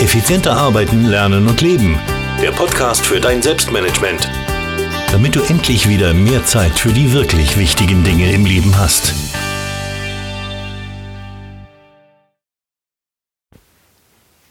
Effizienter arbeiten, lernen und leben. Der Podcast für dein Selbstmanagement. Damit du endlich wieder mehr Zeit für die wirklich wichtigen Dinge im Leben hast.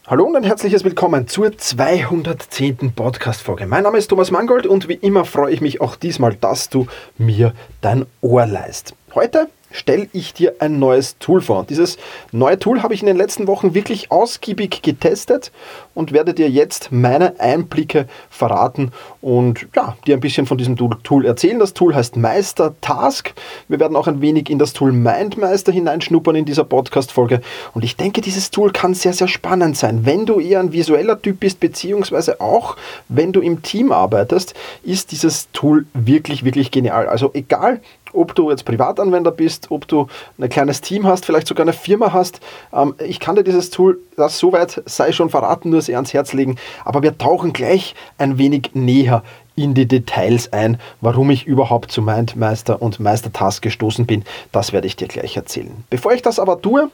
Hallo und ein herzliches Willkommen zur 210. Podcast-Folge. Mein Name ist Thomas Mangold und wie immer freue ich mich auch diesmal, dass du mir dein Ohr leist. Heute stelle ich dir ein neues Tool vor. Dieses neue Tool habe ich in den letzten Wochen wirklich ausgiebig getestet und werde dir jetzt meine Einblicke verraten und ja, dir ein bisschen von diesem Tool erzählen. Das Tool heißt Meister Task. Wir werden auch ein wenig in das Tool Mindmeister hineinschnuppern in dieser Podcast-Folge. Und ich denke, dieses Tool kann sehr, sehr spannend sein. Wenn du eher ein visueller Typ bist, beziehungsweise auch wenn du im Team arbeitest, ist dieses Tool wirklich, wirklich genial. Also egal, ob du jetzt Privatanwender bist, ob du ein kleines Team hast, vielleicht sogar eine Firma hast. Ähm, ich kann dir dieses Tool, das soweit sei schon verraten, nur sehr ans Herz legen. Aber wir tauchen gleich ein wenig näher in die Details ein, warum ich überhaupt zu Mindmeister und Meistertask gestoßen bin. Das werde ich dir gleich erzählen. Bevor ich das aber tue,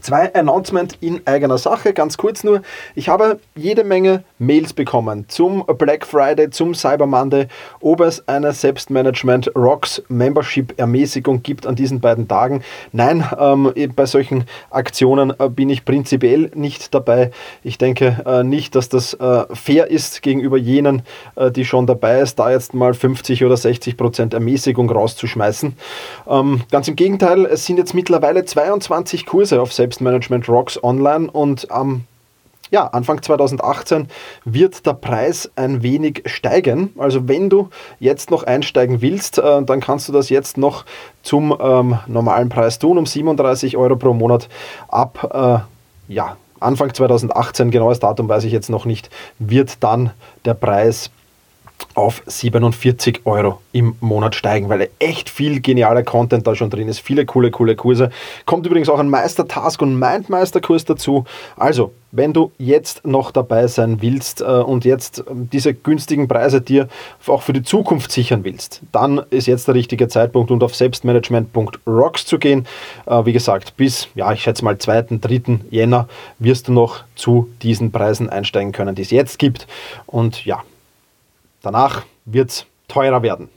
Zwei Announcements in eigener Sache, ganz kurz nur. Ich habe jede Menge Mails bekommen zum Black Friday, zum Cyber Monday, ob es eine Selbstmanagement Rocks Membership Ermäßigung gibt an diesen beiden Tagen. Nein, ähm, bei solchen Aktionen äh, bin ich prinzipiell nicht dabei. Ich denke äh, nicht, dass das äh, fair ist gegenüber jenen, äh, die schon dabei ist, da jetzt mal 50 oder 60 Prozent Ermäßigung rauszuschmeißen. Ähm, ganz im Gegenteil, es sind jetzt mittlerweile 22 Kurse auf Selbstmanagement Rocks online und am ja, Anfang 2018 wird der Preis ein wenig steigen. Also wenn du jetzt noch einsteigen willst, äh, dann kannst du das jetzt noch zum ähm, normalen Preis tun, um 37 Euro pro Monat ab äh, ja, Anfang 2018, genaues Datum weiß ich jetzt noch nicht, wird dann der Preis auf 47 Euro im Monat steigen, weil echt viel genialer Content da schon drin ist, viele coole, coole Kurse. Kommt übrigens auch ein Meister-Task und Mindmeister-Kurs dazu. Also, wenn du jetzt noch dabei sein willst äh, und jetzt ähm, diese günstigen Preise dir auch für die Zukunft sichern willst, dann ist jetzt der richtige Zeitpunkt und auf selbstmanagement.rocks zu gehen. Äh, wie gesagt, bis, ja, ich schätze mal 2., 3. Jänner wirst du noch zu diesen Preisen einsteigen können, die es jetzt gibt. Und ja, Danach wird es teurer werden.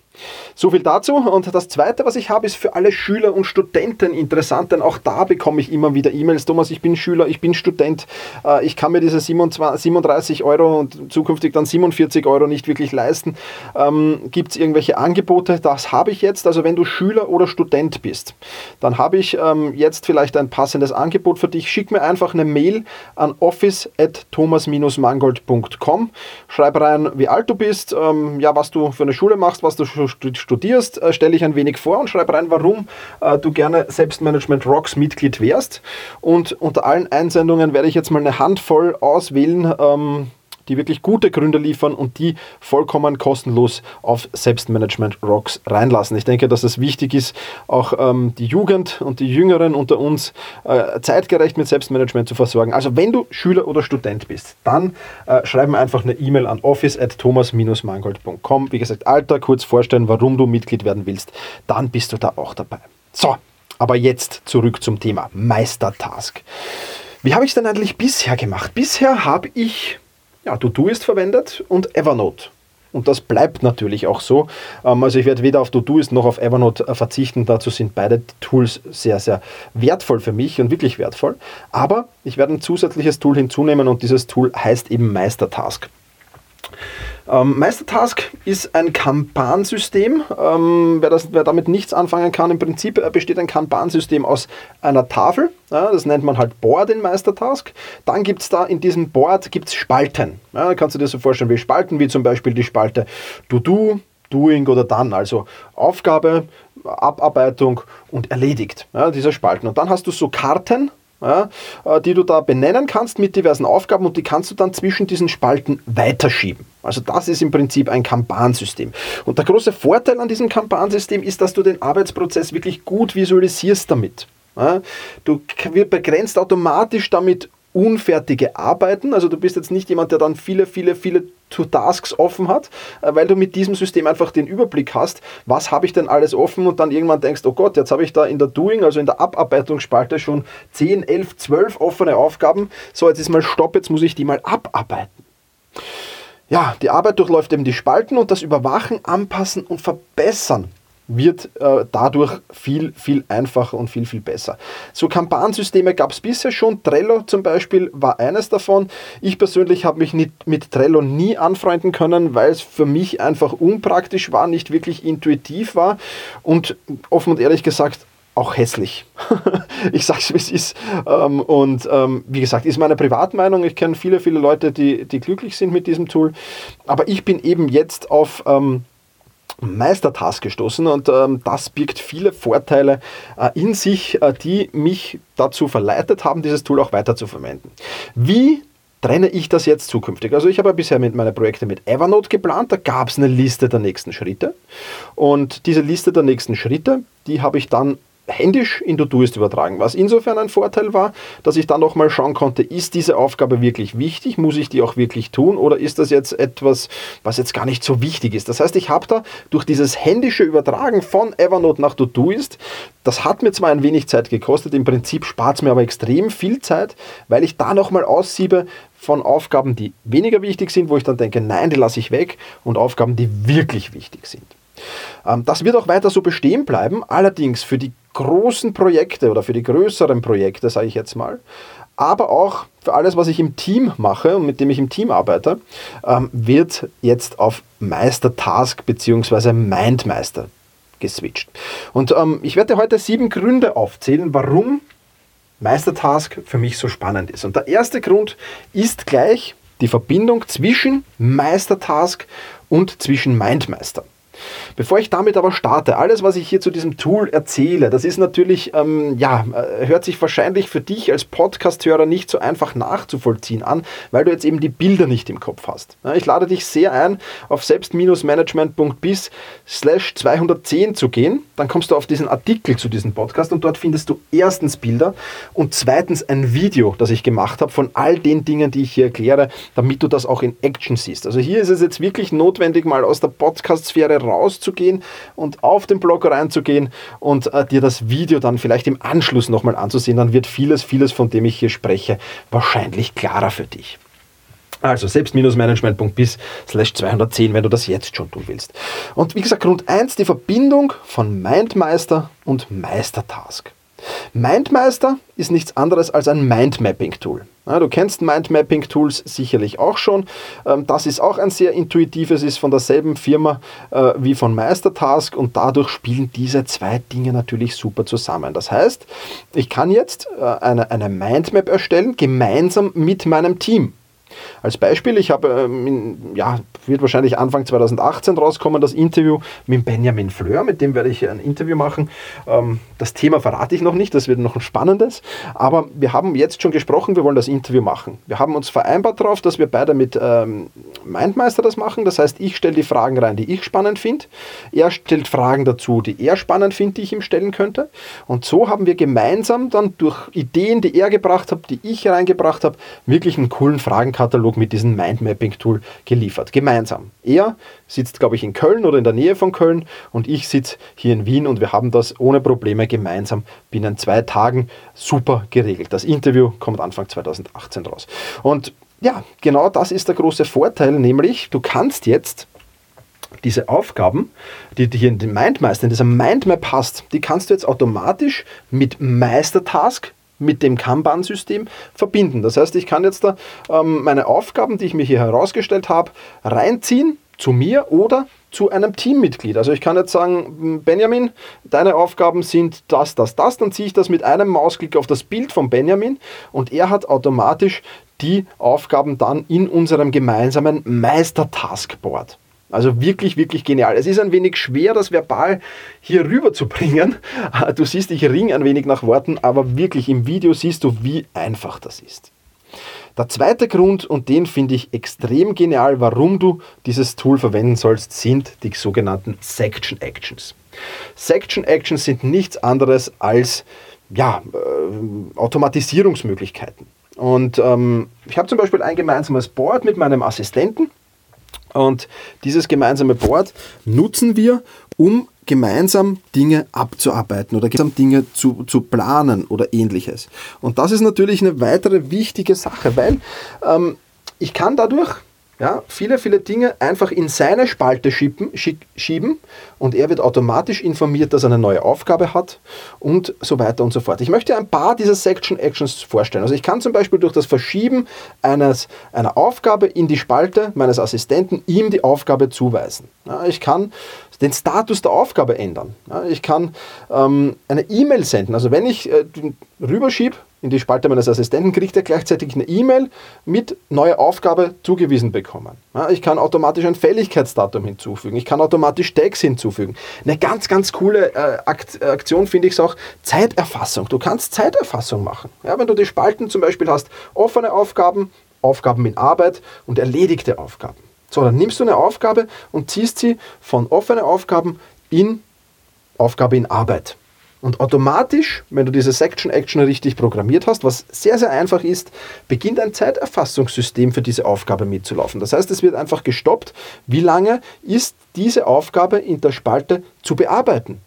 So viel dazu. Und das Zweite, was ich habe, ist für alle Schüler und Studenten interessant, denn auch da bekomme ich immer wieder E-Mails. Thomas, ich bin Schüler, ich bin Student, äh, ich kann mir diese 37 Euro und zukünftig dann 47 Euro nicht wirklich leisten. Ähm, Gibt es irgendwelche Angebote? Das habe ich jetzt. Also wenn du Schüler oder Student bist, dann habe ich ähm, jetzt vielleicht ein passendes Angebot für dich. Schick mir einfach eine Mail an office.thomas-mangold.com. Schreib rein, wie alt du bist, ähm, ja, was du für eine Schule machst, was du studierst, äh, stelle ich ein wenig vor und schreibe rein, warum äh, du gerne Selbstmanagement Rocks Mitglied wärst. Und unter allen Einsendungen werde ich jetzt mal eine Handvoll auswählen. Die wirklich gute Gründe liefern und die vollkommen kostenlos auf Selbstmanagement Rocks reinlassen. Ich denke, dass es wichtig ist, auch ähm, die Jugend und die Jüngeren unter uns äh, zeitgerecht mit Selbstmanagement zu versorgen. Also wenn du Schüler oder Student bist, dann äh, schreib mir einfach eine E-Mail an office at thomas-mangold.com. Wie gesagt, Alter, kurz vorstellen, warum du Mitglied werden willst, dann bist du da auch dabei. So, aber jetzt zurück zum Thema Meistertask. Wie habe ich es denn eigentlich bisher gemacht? Bisher habe ich ja, Todoist verwendet und Evernote. Und das bleibt natürlich auch so. Ähm, also ich werde weder auf Todoist noch auf Evernote äh, verzichten. Dazu sind beide Tools sehr, sehr wertvoll für mich und wirklich wertvoll. Aber ich werde ein zusätzliches Tool hinzunehmen und dieses Tool heißt eben Meistertask. Ähm, Meistertask ist ein Kanban-System. Ähm, wer, wer, damit nichts anfangen kann, im Prinzip äh, besteht ein Kanban-System aus einer Tafel. Ja, das nennt man halt Board in Meistertask. Dann gibt es da in diesem Board gibt's Spalten. Ja, kannst du dir so vorstellen wie Spalten, wie zum Beispiel die Spalte To-Do, Doing oder Done. Also Aufgabe, Abarbeitung und erledigt. Ja, diese Spalten. Und dann hast du so Karten ja, äh, die du da benennen kannst mit diversen Aufgaben und die kannst du dann zwischen diesen Spalten weiterschieben. Also das ist im Prinzip ein Kanban-System. Und der große Vorteil an diesem Kanban-System ist, dass du den Arbeitsprozess wirklich gut visualisierst damit. Ja, du begrenzt automatisch damit unfertige Arbeiten. Also du bist jetzt nicht jemand, der dann viele, viele, viele To-Tasks offen hat, äh, weil du mit diesem System einfach den Überblick hast, was habe ich denn alles offen und dann irgendwann denkst, oh Gott, jetzt habe ich da in der Doing, also in der Abarbeitungsspalte schon 10, 11, 12 offene Aufgaben. So, jetzt ist mal Stopp, jetzt muss ich die mal abarbeiten. Ja, die Arbeit durchläuft eben die Spalten und das Überwachen, Anpassen und Verbessern wird äh, dadurch viel, viel einfacher und viel, viel besser. So Kanban-Systeme gab es bisher schon. Trello zum Beispiel war eines davon. Ich persönlich habe mich nicht, mit Trello nie anfreunden können, weil es für mich einfach unpraktisch war, nicht wirklich intuitiv war und offen und ehrlich gesagt auch hässlich. ich sage es, wie es ist. Ähm, und ähm, wie gesagt, ist meine Privatmeinung. Ich kenne viele, viele Leute, die, die glücklich sind mit diesem Tool. Aber ich bin eben jetzt auf ähm, Meistertask gestoßen und ähm, das birgt viele Vorteile äh, in sich, äh, die mich dazu verleitet haben, dieses Tool auch weiter zu verwenden. Wie trenne ich das jetzt zukünftig? Also ich habe bisher mit meine Projekte mit Evernote geplant, da gab es eine Liste der nächsten Schritte und diese Liste der nächsten Schritte, die habe ich dann händisch in Todoist übertragen, was insofern ein Vorteil war, dass ich dann nochmal schauen konnte, ist diese Aufgabe wirklich wichtig, muss ich die auch wirklich tun oder ist das jetzt etwas, was jetzt gar nicht so wichtig ist. Das heißt, ich habe da durch dieses händische Übertragen von Evernote nach Todoist, das hat mir zwar ein wenig Zeit gekostet, im Prinzip spart es mir aber extrem viel Zeit, weil ich da nochmal aussiebe von Aufgaben, die weniger wichtig sind, wo ich dann denke, nein, die lasse ich weg und Aufgaben, die wirklich wichtig sind. Ähm, das wird auch weiter so bestehen bleiben, allerdings für die großen Projekte oder für die größeren Projekte, sage ich jetzt mal, aber auch für alles, was ich im Team mache und mit dem ich im Team arbeite, ähm, wird jetzt auf Meister-Task bzw. Mindmeister geswitcht. Und ähm, ich werde heute sieben Gründe aufzählen, warum Meistertask für mich so spannend ist. Und der erste Grund ist gleich die Verbindung zwischen Meistertask und zwischen Mindmeister. Bevor ich damit aber starte, alles, was ich hier zu diesem Tool erzähle, das ist natürlich, ähm, ja, äh, hört sich wahrscheinlich für dich als Podcast-Hörer nicht so einfach nachzuvollziehen an, weil du jetzt eben die Bilder nicht im Kopf hast. Ich lade dich sehr ein, auf selbst-management.bis slash 210 zu gehen. Dann kommst du auf diesen Artikel zu diesem Podcast und dort findest du erstens Bilder und zweitens ein Video, das ich gemacht habe von all den Dingen, die ich hier erkläre, damit du das auch in Action siehst. Also hier ist es jetzt wirklich notwendig, mal aus der Podcast-Sphäre rauszugehen und auf den Blog reinzugehen und äh, dir das Video dann vielleicht im Anschluss nochmal anzusehen. Dann wird vieles, vieles, von dem ich hier spreche, wahrscheinlich klarer für dich. Also selbst-management.bis slash 210, wenn du das jetzt schon tun willst. Und wie gesagt, Grund 1, die Verbindung von Mindmeister und Meistertask. Mindmeister ist nichts anderes als ein Mindmapping-Tool. Ja, du kennst Mindmapping-Tools sicherlich auch schon. Ähm, das ist auch ein sehr intuitives, ist von derselben Firma äh, wie von Meistertask und dadurch spielen diese zwei Dinge natürlich super zusammen. Das heißt, ich kann jetzt äh, eine, eine Mindmap erstellen, gemeinsam mit meinem Team. Als Beispiel, ich habe, ähm, ja, wird wahrscheinlich Anfang 2018 rauskommen, das Interview mit Benjamin Fleur, mit dem werde ich ein Interview machen. Ähm, das Thema verrate ich noch nicht, das wird noch ein spannendes, aber wir haben jetzt schon gesprochen, wir wollen das Interview machen. Wir haben uns vereinbart darauf, dass wir beide mit ähm, Mindmeister das machen, das heißt, ich stelle die Fragen rein, die ich spannend finde, er stellt Fragen dazu, die er spannend findet, die ich ihm stellen könnte und so haben wir gemeinsam dann durch Ideen, die er gebracht hat, die ich reingebracht habe, wirklich einen coolen Fragenkatalog mit diesem Mindmapping-Tool geliefert. Gemeinsam. Er sitzt, glaube ich, in Köln oder in der Nähe von Köln und ich sitze hier in Wien und wir haben das ohne Probleme gemeinsam binnen zwei Tagen super geregelt. Das Interview kommt Anfang 2018 raus. Und ja, genau das ist der große Vorteil, nämlich du kannst jetzt diese Aufgaben, die du hier in den Mindmeister, in dieser Mindmap hast, die kannst du jetzt automatisch mit Meistertask mit dem Kanban-System verbinden. Das heißt, ich kann jetzt da ähm, meine Aufgaben, die ich mir hier herausgestellt habe, reinziehen zu mir oder zu einem Teammitglied. Also ich kann jetzt sagen, Benjamin, deine Aufgaben sind das, das, das. Dann ziehe ich das mit einem Mausklick auf das Bild von Benjamin und er hat automatisch die Aufgaben dann in unserem gemeinsamen Meister-Taskboard. Also wirklich, wirklich genial. Es ist ein wenig schwer, das verbal hier rüber zu bringen. Du siehst, ich ring ein wenig nach Worten, aber wirklich im Video siehst du, wie einfach das ist. Der zweite Grund, und den finde ich extrem genial, warum du dieses Tool verwenden sollst, sind die sogenannten Section Actions. Section Actions sind nichts anderes als ja, äh, Automatisierungsmöglichkeiten. Und ähm, ich habe zum Beispiel ein gemeinsames Board mit meinem Assistenten. Und dieses gemeinsame Board nutzen wir, um gemeinsam Dinge abzuarbeiten oder gemeinsam Dinge zu, zu planen oder ähnliches. Und das ist natürlich eine weitere wichtige Sache, weil ähm, ich kann dadurch ja, viele, viele Dinge einfach in seine Spalte schieben, schieben und er wird automatisch informiert, dass er eine neue Aufgabe hat und so weiter und so fort. Ich möchte ein paar dieser Section Actions vorstellen. Also ich kann zum Beispiel durch das Verschieben eines, einer Aufgabe in die Spalte meines Assistenten ihm die Aufgabe zuweisen. Ja, ich kann den Status der Aufgabe ändern. Ja, ich kann ähm, eine E-Mail senden. Also wenn ich äh, rüberschiebe in die Spalte meines Assistenten, kriegt er gleichzeitig eine E-Mail mit neuer Aufgabe zugewiesen bekommen. Ja, ich kann automatisch ein Fälligkeitsdatum hinzufügen. Ich kann automatisch Tags hinzufügen. Eine ganz, ganz coole äh, Aktion finde ich es auch Zeiterfassung. Du kannst Zeiterfassung machen. Ja, wenn du die Spalten zum Beispiel hast, offene Aufgaben, Aufgaben in Arbeit und erledigte Aufgaben. So, dann nimmst du eine Aufgabe und ziehst sie von offenen Aufgaben in Aufgabe in Arbeit. Und automatisch, wenn du diese Section Action richtig programmiert hast, was sehr, sehr einfach ist, beginnt ein Zeiterfassungssystem für diese Aufgabe mitzulaufen. Das heißt, es wird einfach gestoppt, wie lange ist diese Aufgabe in der Spalte zu bearbeiten.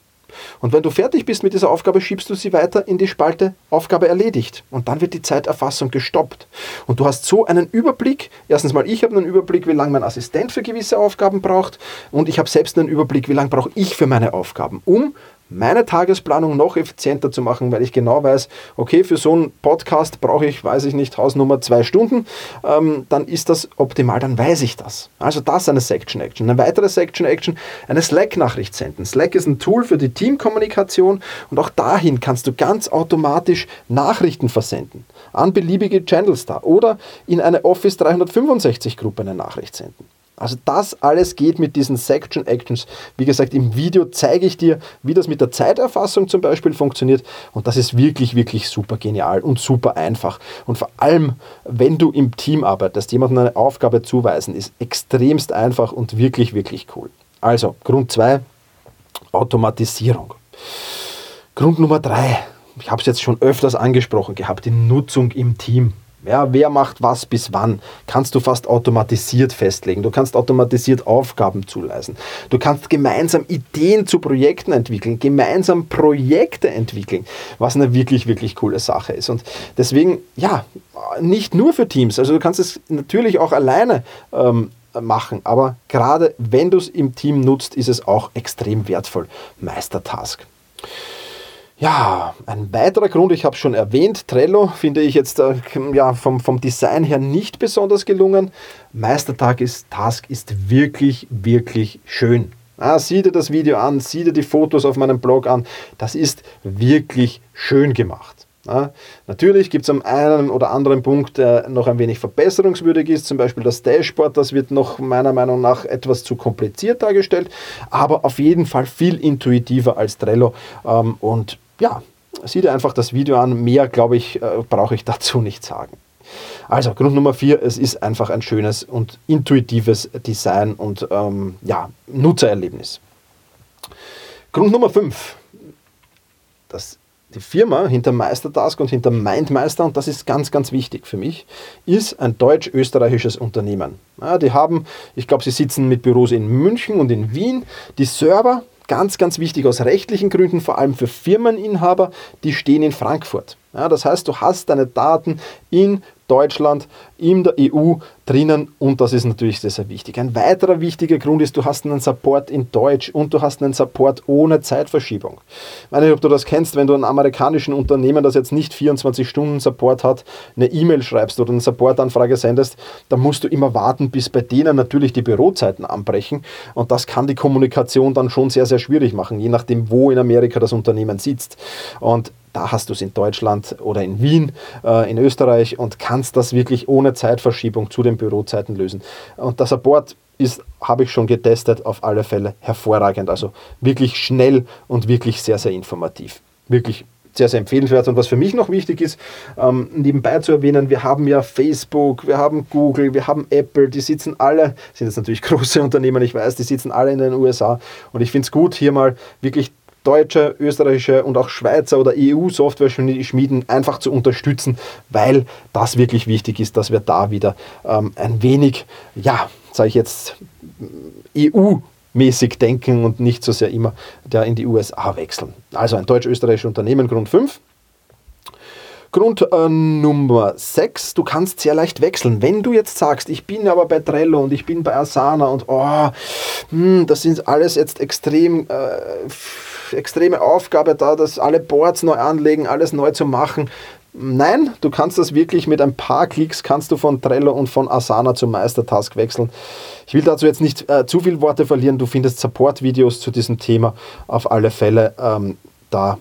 Und wenn du fertig bist mit dieser Aufgabe, schiebst du sie weiter in die Spalte Aufgabe erledigt. Und dann wird die Zeiterfassung gestoppt. Und du hast so einen Überblick. Erstens mal, ich habe einen Überblick, wie lange mein Assistent für gewisse Aufgaben braucht. Und ich habe selbst einen Überblick, wie lange brauche ich für meine Aufgaben, um meine Tagesplanung noch effizienter zu machen, weil ich genau weiß, okay, für so einen Podcast brauche ich, weiß ich nicht, Hausnummer zwei Stunden, ähm, dann ist das optimal, dann weiß ich das. Also das ist eine Section Action. Eine weitere Section Action, eine Slack-Nachricht senden. Slack ist ein Tool für die Teamkommunikation und auch dahin kannst du ganz automatisch Nachrichten versenden an beliebige Channels da oder in eine Office 365 Gruppe eine Nachricht senden. Also das alles geht mit diesen Section Actions. Wie gesagt, im Video zeige ich dir, wie das mit der Zeiterfassung zum Beispiel funktioniert. Und das ist wirklich, wirklich super genial und super einfach. Und vor allem, wenn du im Team arbeitest, jemandem eine Aufgabe zuweisen, ist extremst einfach und wirklich, wirklich cool. Also, Grund 2, Automatisierung. Grund Nummer 3, ich habe es jetzt schon öfters angesprochen gehabt, die Nutzung im Team. Ja, wer macht was bis wann, kannst du fast automatisiert festlegen. Du kannst automatisiert Aufgaben zuleisen. Du kannst gemeinsam Ideen zu Projekten entwickeln, gemeinsam Projekte entwickeln, was eine wirklich, wirklich coole Sache ist. Und deswegen, ja, nicht nur für Teams. Also du kannst es natürlich auch alleine ähm, machen, aber gerade wenn du es im Team nutzt, ist es auch extrem wertvoll. Meistertask. Ja, ein weiterer Grund, ich habe schon erwähnt, Trello finde ich jetzt äh, ja, vom, vom Design her nicht besonders gelungen. Meistertag ist, Task ist wirklich, wirklich schön. Ah, sieh dir das Video an, sieh dir die Fotos auf meinem Blog an. Das ist wirklich schön gemacht. Ja, natürlich gibt es am einen oder anderen Punkt, der noch ein wenig verbesserungswürdig ist, zum Beispiel das Dashboard, das wird noch meiner Meinung nach etwas zu kompliziert dargestellt, aber auf jeden Fall viel intuitiver als Trello ähm, und ja, sieh dir einfach das Video an. Mehr, glaube ich, äh, brauche ich dazu nicht sagen. Also, Grund Nummer vier, es ist einfach ein schönes und intuitives Design und ähm, ja, Nutzererlebnis. Grund Nummer fünf, das die Firma hinter Meistertask und hinter Mindmeister, und das ist ganz, ganz wichtig für mich, ist ein deutsch-österreichisches Unternehmen. Ja, die haben, ich glaube, sie sitzen mit Büros in München und in Wien. Die Server ganz, ganz wichtig aus rechtlichen Gründen, vor allem für Firmeninhaber, die stehen in Frankfurt. Ja, das heißt, du hast deine Daten in Deutschland, in der EU drinnen und das ist natürlich sehr, sehr wichtig. Ein weiterer wichtiger Grund ist, du hast einen Support in Deutsch und du hast einen Support ohne Zeitverschiebung. Ich weiß nicht, ob du das kennst, wenn du einem amerikanischen Unternehmen, das jetzt nicht 24 Stunden Support hat, eine E-Mail schreibst oder eine Supportanfrage sendest, dann musst du immer warten, bis bei denen natürlich die Bürozeiten anbrechen und das kann die Kommunikation dann schon sehr, sehr schwierig machen, je nachdem, wo in Amerika das Unternehmen sitzt. Und da hast du es in Deutschland oder in Wien, äh, in Österreich und kannst das wirklich ohne Zeitverschiebung zu den Bürozeiten lösen. Und der Support ist, habe ich schon getestet, auf alle Fälle hervorragend. Also wirklich schnell und wirklich sehr, sehr informativ. Wirklich sehr, sehr empfehlenswert. Und was für mich noch wichtig ist, ähm, nebenbei zu erwähnen, wir haben ja Facebook, wir haben Google, wir haben Apple, die sitzen alle, sind jetzt natürlich große Unternehmen, ich weiß, die sitzen alle in den USA. Und ich finde es gut, hier mal wirklich deutsche, österreichische und auch Schweizer oder EU-Software-Schmieden einfach zu unterstützen, weil das wirklich wichtig ist, dass wir da wieder ähm, ein wenig, ja, sage ich jetzt, EU mäßig denken und nicht so sehr immer der in die USA wechseln. Also ein deutsch-österreichisches Unternehmen, Grund 5. Grund äh, Nummer 6, du kannst sehr leicht wechseln. Wenn du jetzt sagst, ich bin aber bei Trello und ich bin bei Asana und oh, hm, das sind alles jetzt extrem, äh, extreme Aufgabe da, das alle Boards neu anlegen, alles neu zu machen. Nein, du kannst das wirklich mit ein paar Klicks kannst du von Trello und von Asana zum Meistertask wechseln. Ich will dazu jetzt nicht äh, zu viele Worte verlieren. Du findest Support-Videos zu diesem Thema auf alle Fälle ähm, da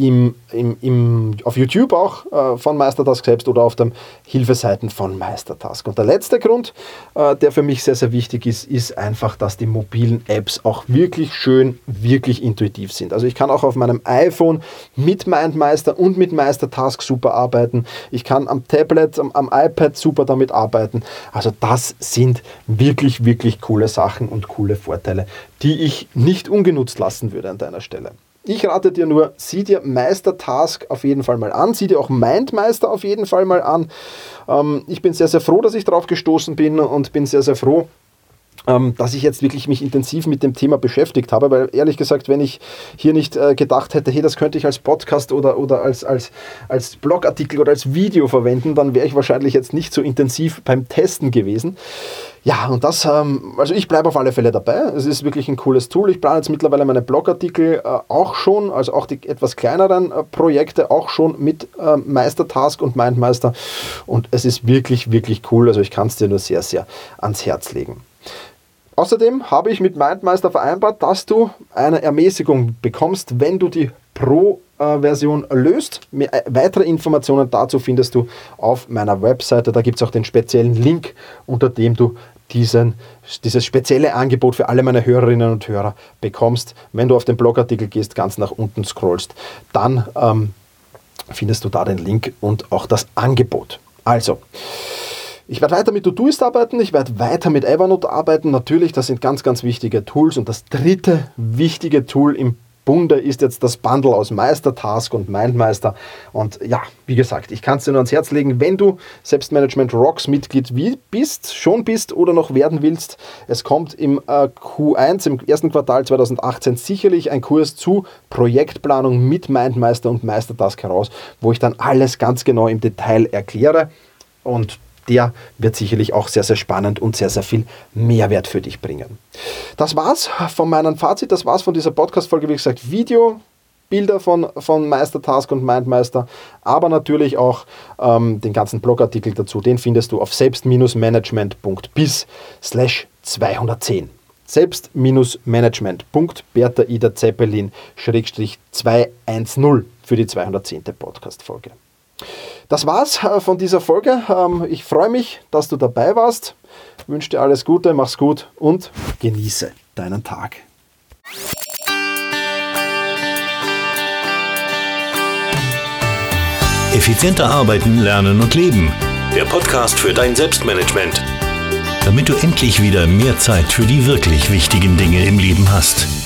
im, im, im, auf YouTube auch äh, von Meistertask selbst oder auf den Hilfeseiten von Meistertask. Und der letzte Grund, äh, der für mich sehr, sehr wichtig ist, ist einfach, dass die mobilen Apps auch wirklich schön, wirklich intuitiv sind. Also ich kann auch auf meinem iPhone mit MindMeister und mit Meistertask super arbeiten. Ich kann am Tablet, am, am iPad super damit arbeiten. Also das sind wirklich, wirklich coole Sachen und coole Vorteile, die ich nicht ungenutzt lassen würde an deiner Stelle. Ich rate dir nur, sieh dir Meistertask auf jeden Fall mal an, sieh dir auch Mindmeister auf jeden Fall mal an. Ähm, ich bin sehr, sehr froh, dass ich darauf gestoßen bin und bin sehr, sehr froh, ähm, dass ich jetzt wirklich mich intensiv mit dem Thema beschäftigt habe, weil ehrlich gesagt, wenn ich hier nicht äh, gedacht hätte, hey, das könnte ich als Podcast oder, oder als, als, als Blogartikel oder als Video verwenden, dann wäre ich wahrscheinlich jetzt nicht so intensiv beim Testen gewesen. Ja, und das, ähm, also ich bleibe auf alle Fälle dabei. Es ist wirklich ein cooles Tool. Ich plane jetzt mittlerweile meine Blogartikel äh, auch schon, also auch die etwas kleineren äh, Projekte auch schon mit äh, Meistertask und Mindmeister. Und es ist wirklich, wirklich cool. Also ich kann es dir nur sehr, sehr ans Herz legen. Außerdem habe ich mit MindMeister vereinbart, dass du eine Ermäßigung bekommst, wenn du die Pro-Version löst. Äh, weitere Informationen dazu findest du auf meiner Webseite. Da gibt es auch den speziellen Link, unter dem du diesen, dieses spezielle Angebot für alle meine Hörerinnen und Hörer bekommst. Wenn du auf den Blogartikel gehst, ganz nach unten scrollst, dann ähm, findest du da den Link und auch das Angebot. Also, ich werde weiter mit Todoist arbeiten, ich werde weiter mit Evernote arbeiten. Natürlich, das sind ganz, ganz wichtige Tools. Und das dritte wichtige Tool im Bunde ist jetzt das Bundle aus Meistertask und Mindmeister. Und ja, wie gesagt, ich kann es dir nur ans Herz legen, wenn du Selbstmanagement Rocks Mitglied bist, schon bist oder noch werden willst. Es kommt im äh, Q1, im ersten Quartal 2018 sicherlich ein Kurs zu Projektplanung mit Mindmeister und Meistertask heraus, wo ich dann alles ganz genau im Detail erkläre. Und der wird sicherlich auch sehr, sehr spannend und sehr, sehr viel Mehrwert für dich bringen. Das war's von meinem Fazit, das war's von dieser Podcast-Folge. Wie gesagt, Video, Bilder von, von Meistertask und Mindmeister, aber natürlich auch ähm, den ganzen Blogartikel dazu. Den findest du auf selbst-management.bis slash 210. Selbst-management.bertha Ida Zeppelin 210 für die 210. Podcast-Folge. Das war's äh, von dieser Folge. Ähm, ich freue mich, dass du dabei warst. Ich wünsche dir alles Gute, mach's gut und genieße deinen Tag. Effizienter arbeiten, lernen und leben. Der Podcast für dein Selbstmanagement. Damit du endlich wieder mehr Zeit für die wirklich wichtigen Dinge im Leben hast.